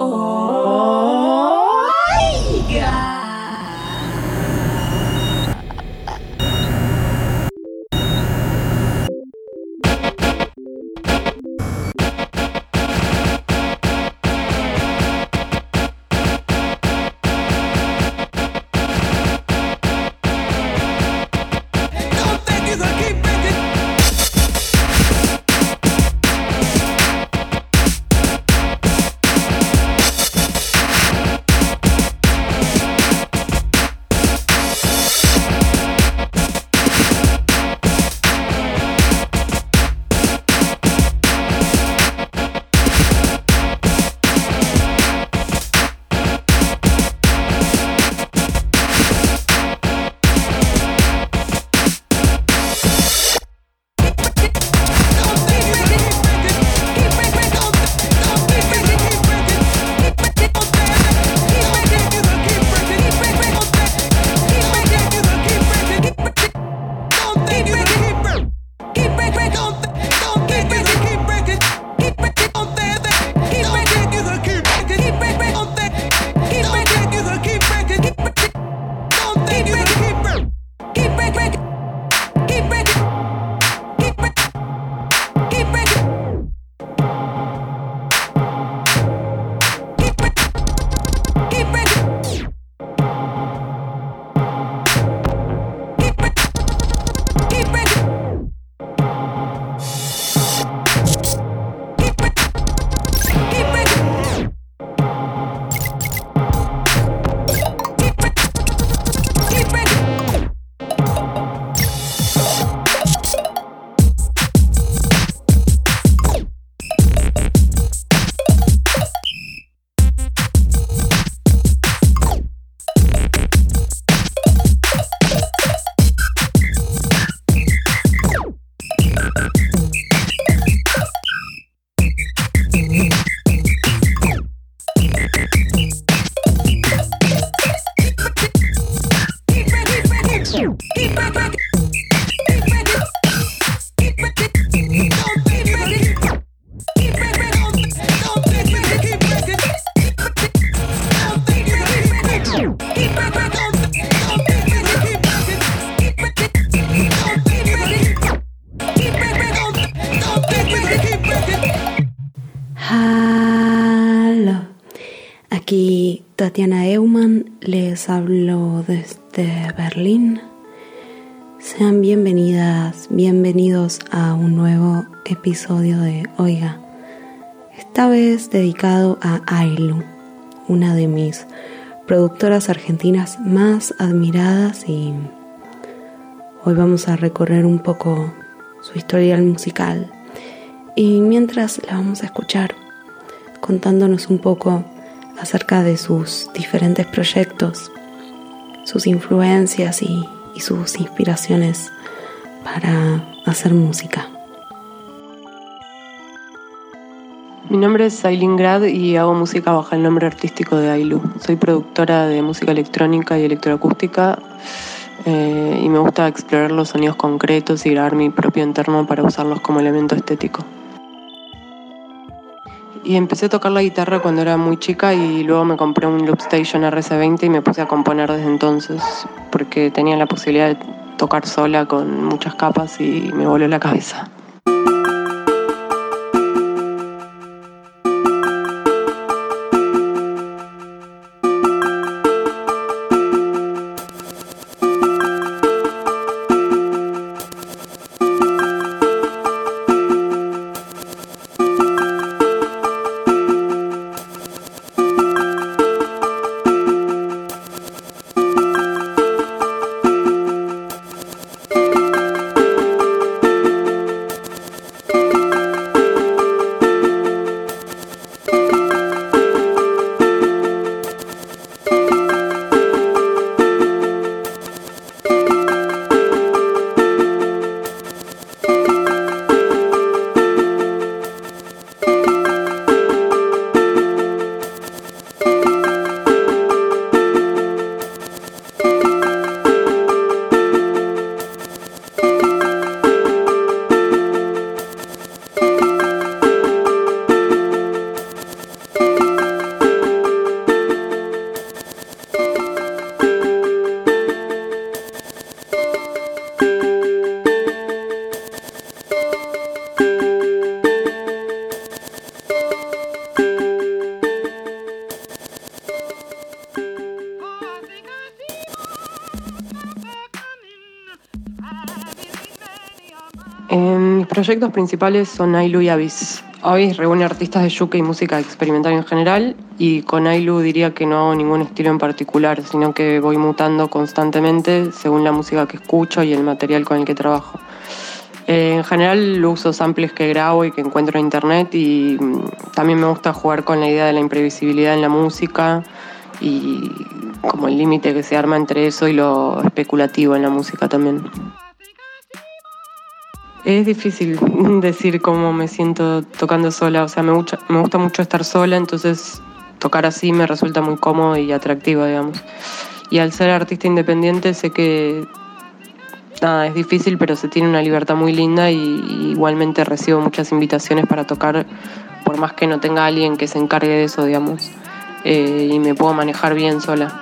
Oh. Tatiana Eumann, les hablo desde Berlín. Sean bienvenidas, bienvenidos a un nuevo episodio de Oiga, esta vez dedicado a Ailu, una de mis productoras argentinas más admiradas y hoy vamos a recorrer un poco su historial musical y mientras la vamos a escuchar contándonos un poco acerca de sus diferentes proyectos, sus influencias y, sus inspiraciones para hacer música. Mi nombre es Aileen Grad y hago música bajo el nombre artístico de Ailu. Soy productora de música electrónica y electroacústica eh, y me gusta explorar los sonidos concretos y grabar mi propio entorno para usarlos como elemento estético. Y empecé a tocar la guitarra cuando era muy chica y luego me compré un Loopstation RC20 y me puse a componer desde entonces porque tenía la posibilidad de tocar sola con muchas capas y me voló la cabeza. Proyectos principales son Ailu y Avis. Avis reúne artistas de yuke y música experimental en general y con Ailu diría que no hago ningún estilo en particular, sino que voy mutando constantemente según la música que escucho y el material con el que trabajo. Eh, en general uso samples que grabo y que encuentro en internet y mm, también me gusta jugar con la idea de la imprevisibilidad en la música y como el límite que se arma entre eso y lo especulativo en la música también. Es difícil decir cómo me siento tocando sola, o sea, me, me gusta mucho estar sola, entonces tocar así me resulta muy cómodo y atractivo, digamos. Y al ser artista independiente sé que nada, es difícil, pero se tiene una libertad muy linda y, igualmente recibo muchas invitaciones para tocar, por más que no tenga alguien que se encargue de eso, digamos. Eh, y me puedo manejar bien sola.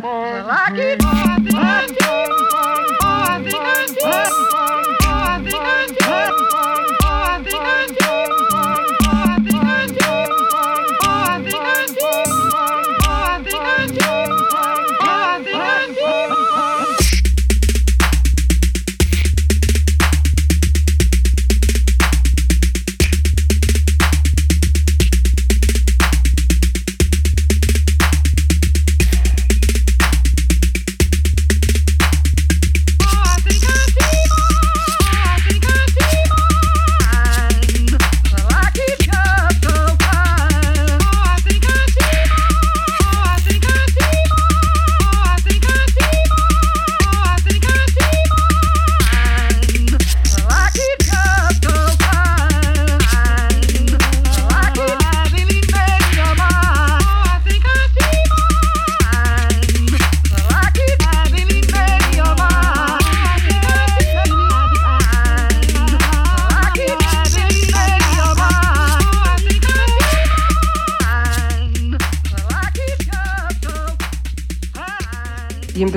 Y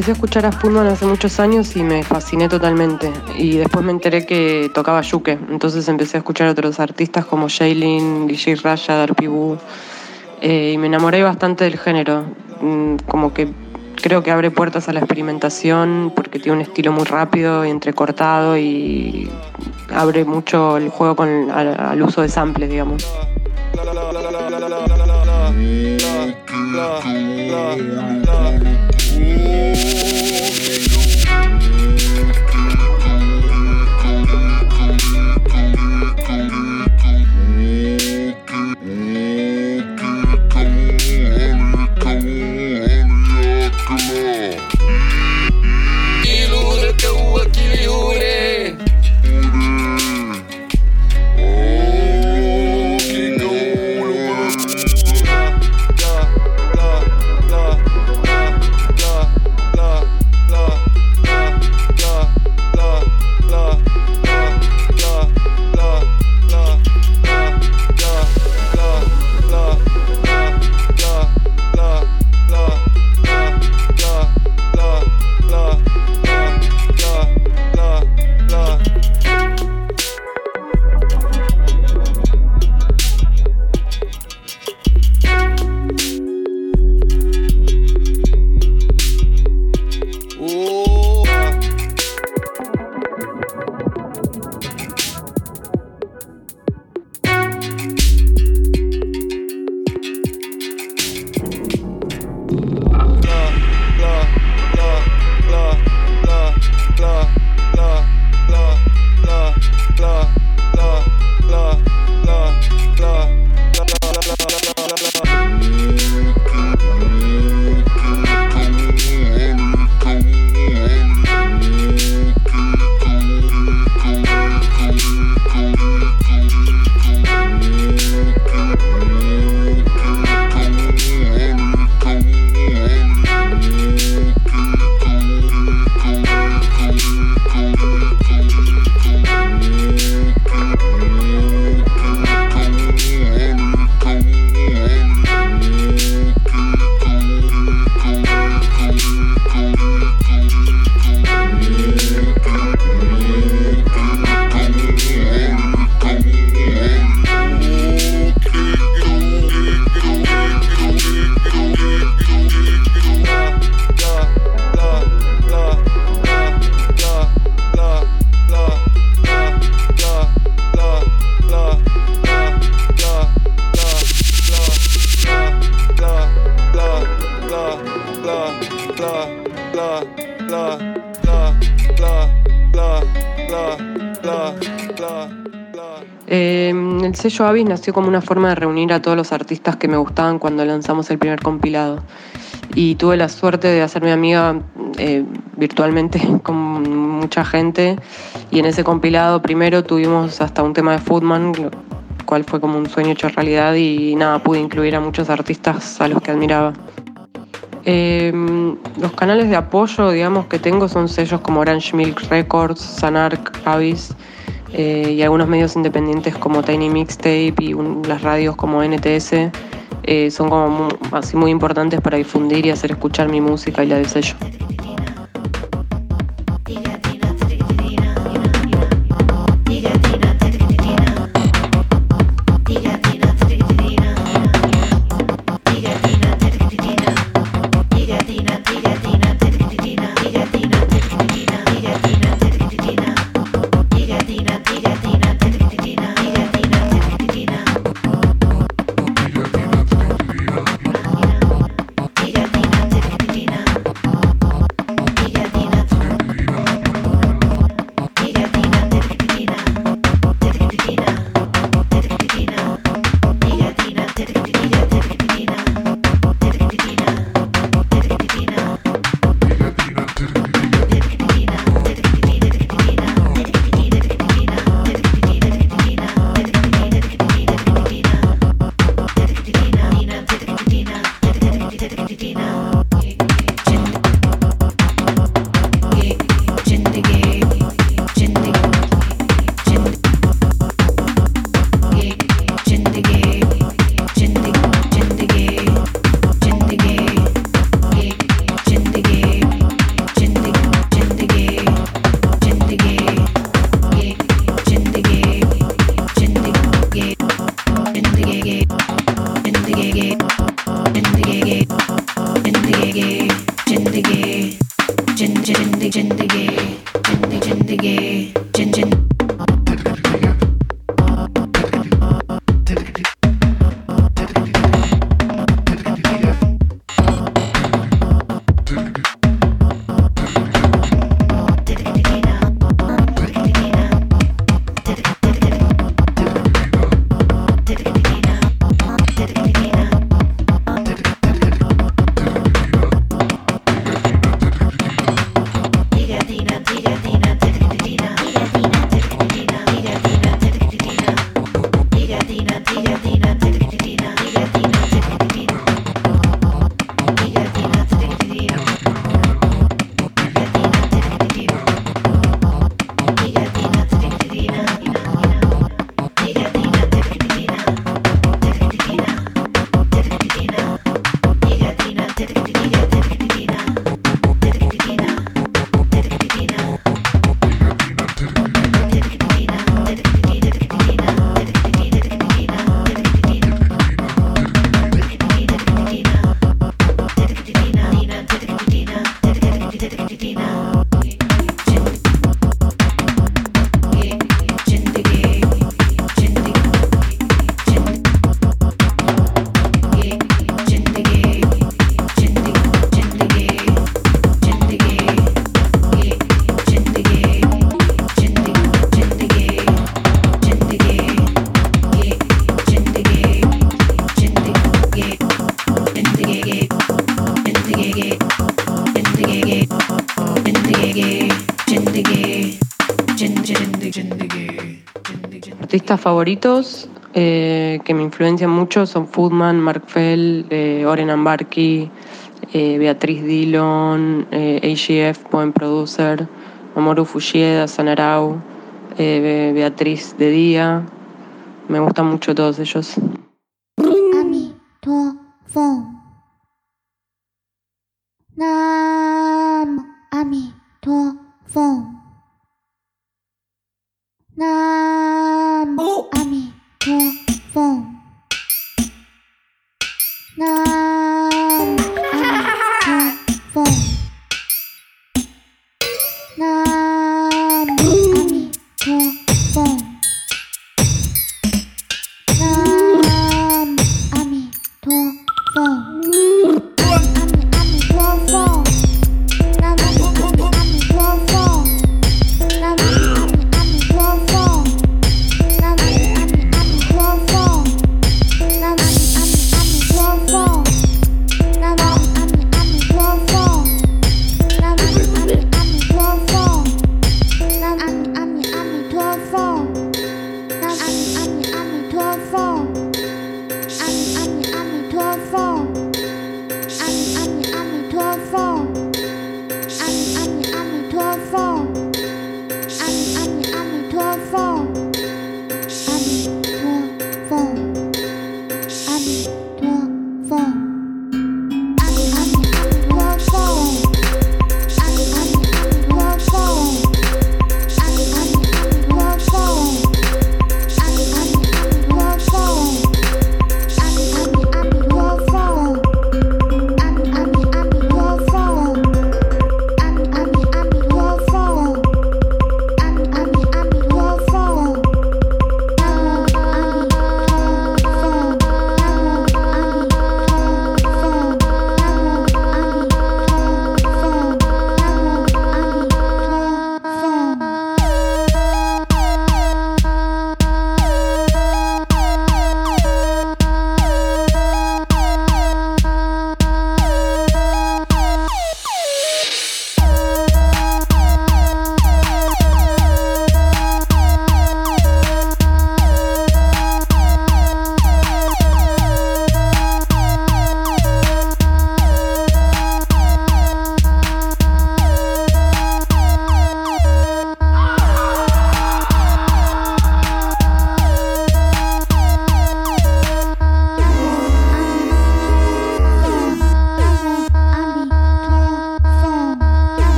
empecé a escuchar a Spurman hace muchos años y me fasciné totalmente. Y después me enteré que tocaba yuke. Entonces empecé a escuchar a otros artistas como Shailin, DJ Raya, Darpibu. Eh, y me enamoré bastante del género. Como que creo que abre puertas a la experimentación porque tiene un estilo muy rápido y entrecortado y abre mucho el juego con, al, al uso de samples, digamos. Brasil. Sello Avis nació como una forma de reunir a todos los artistas que me gustaban cuando lanzamos el primer compilado. Y tuve la suerte de hacerme amiga eh, virtualmente con mucha gente. Y en ese compilado primero tuvimos hasta un tema de Foodman, lo cual fue como un sueño hecho realidad. Y nada, pude incluir a muchos artistas a los que admiraba. Eh, los canales de apoyo, digamos, que tengo son sellos como Orange Milk Records, Sanark, Avis eh, y algunos medios independientes como Tiny Mixtape y las radios como NTS. Eh, son como así muy importantes para difundir y hacer escuchar mi música y la de sello. Artistas favoritos eh, que me influencian mucho son Foodman, Mark Fell, eh, Oren Ambarki, eh, Beatriz Dillon, AGF, Buen Producer, Mamoru Fujieda, Sanarau, Beatriz de Día. Me gustan mucho todos ellos. Nam,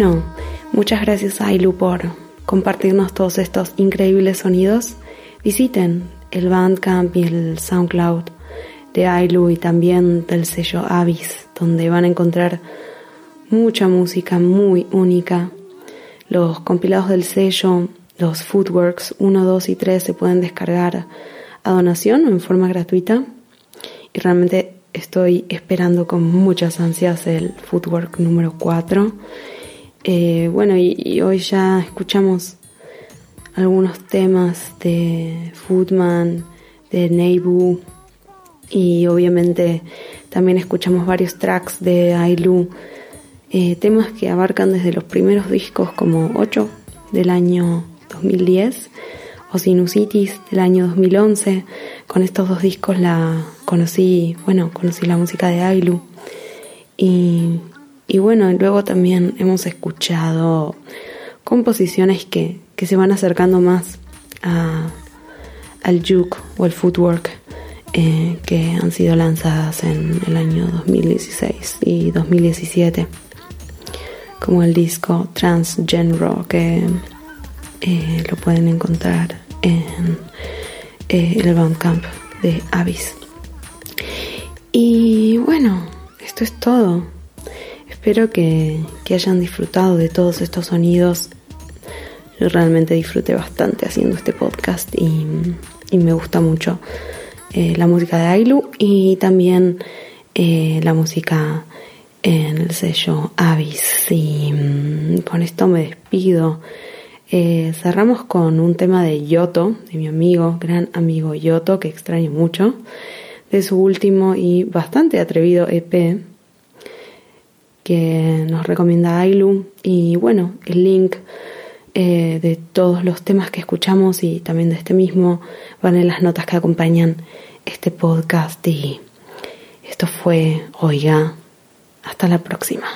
Bueno, muchas gracias Ailu por compartirnos todos estos increíbles sonidos. Visiten el Bandcamp y el SoundCloud de Ailu y también del sello Avis, donde van a encontrar mucha música muy única. Los compilados del sello, los Footworks 1, 2 y 3 se pueden descargar a donación en forma gratuita. Y realmente estoy esperando con muchas ansias el Footwork número 4 eh, bueno, y, hoy ya escuchamos algunos temas de Foodman, de Neibu y obviamente también escuchamos varios tracks de Ailu, eh, temas que abarcan desde los primeros discos como 8 del año 2010 o Sinusitis del año 2011. Con estos dos discos la conocí, bueno, conocí la música de Ailu y y bueno, luego también hemos escuchado composiciones que, se van acercando más al juke o el footwork eh, que han sido lanzadas en el año 2016 y 2017, como el disco Transgenro que eh, lo pueden encontrar en eh, el Bandcamp de Avis. Y bueno, esto es todo. Espero que, hayan disfrutado de todos estos sonidos. Yo realmente disfruté bastante haciendo este podcast y, me gusta mucho eh, la música de Ailu y también eh, la música en el sello Avis. Y mm, con esto me despido. Eh, cerramos con un tema de Yoto, de mi amigo, gran amigo Yoto, que extraño mucho, de su último y bastante atrevido EP que nos recomienda Ailu. Y bueno, el link eh, de todos los temas que escuchamos y también de este mismo van en las notas que acompañan este podcast. Y esto fue Oiga, hasta la próxima.